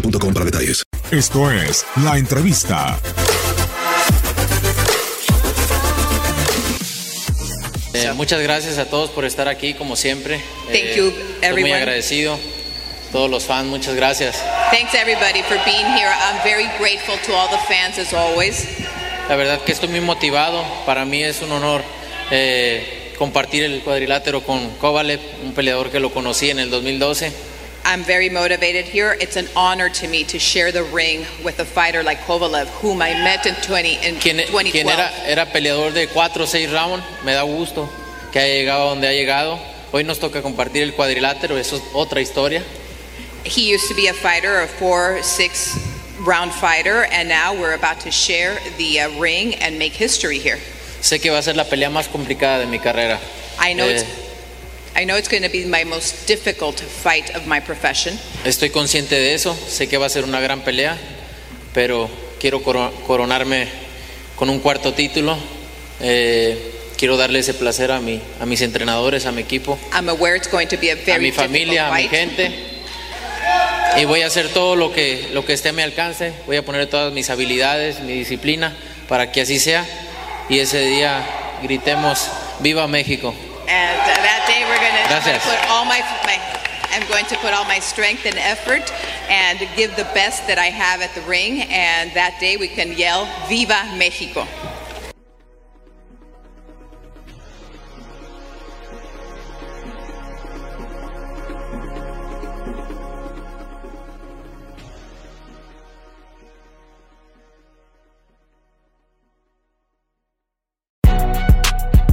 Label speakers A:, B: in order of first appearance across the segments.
A: boostmobile.com para detalles.
B: Esto es La Entrevista.
C: Eh, muchas gracias a todos por estar aquí, como siempre.
D: Thank
C: Eh,
D: you,
C: estoy muy agradecido. Todos los fans, muchas gracias.
D: Thanks everybody for being here. I'm very grateful to all the fans as always.
C: La verdad que estoy muy motivado. Para mí es un honor eh, compartir el cuadrilátero con Kovalev, un peleador que lo conocí en el 2012.
D: I'm very motivated here. It's an honor to me to share the ring with a fighter like Kovalev, whom I met in 20 in
C: Quien,
D: 2012.
C: quien era, era peleador de 4 o 6 rounds. Me da gusto que haya llegado donde ha llegado. Hoy nos toca compartir el cuadrilátero, eso es otra historia.
D: He used to be a fighter, a four, six round fighter, and now we're about to share the uh, ring and make history here.
C: Sé que va a ser la pelea más complicada de mi carrera.
D: I know
C: Eh,
D: I know it's
C: Estoy consciente de eso, sé que va a ser una gran pelea, pero quiero coro- coronarme con un cuarto título. Eh, quiero darle ese placer a, mi, a mis entrenadores, a mi equipo,
D: I'm aware it's going to be a
C: a
D: very
C: mi familia, a mi gente. Y voy a hacer todo lo que, lo que esté a mi alcance, voy a poner todas mis habilidades, mi disciplina, para que así sea. Y ese día gritemos, ¡Viva México!
D: And that day we're going to put all my, my I'm going to put all my strength and effort and give the best that I have at the ring and that day we can yell Viva Mexico.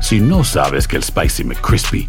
E: Si no sabes que el Spicy McCrispy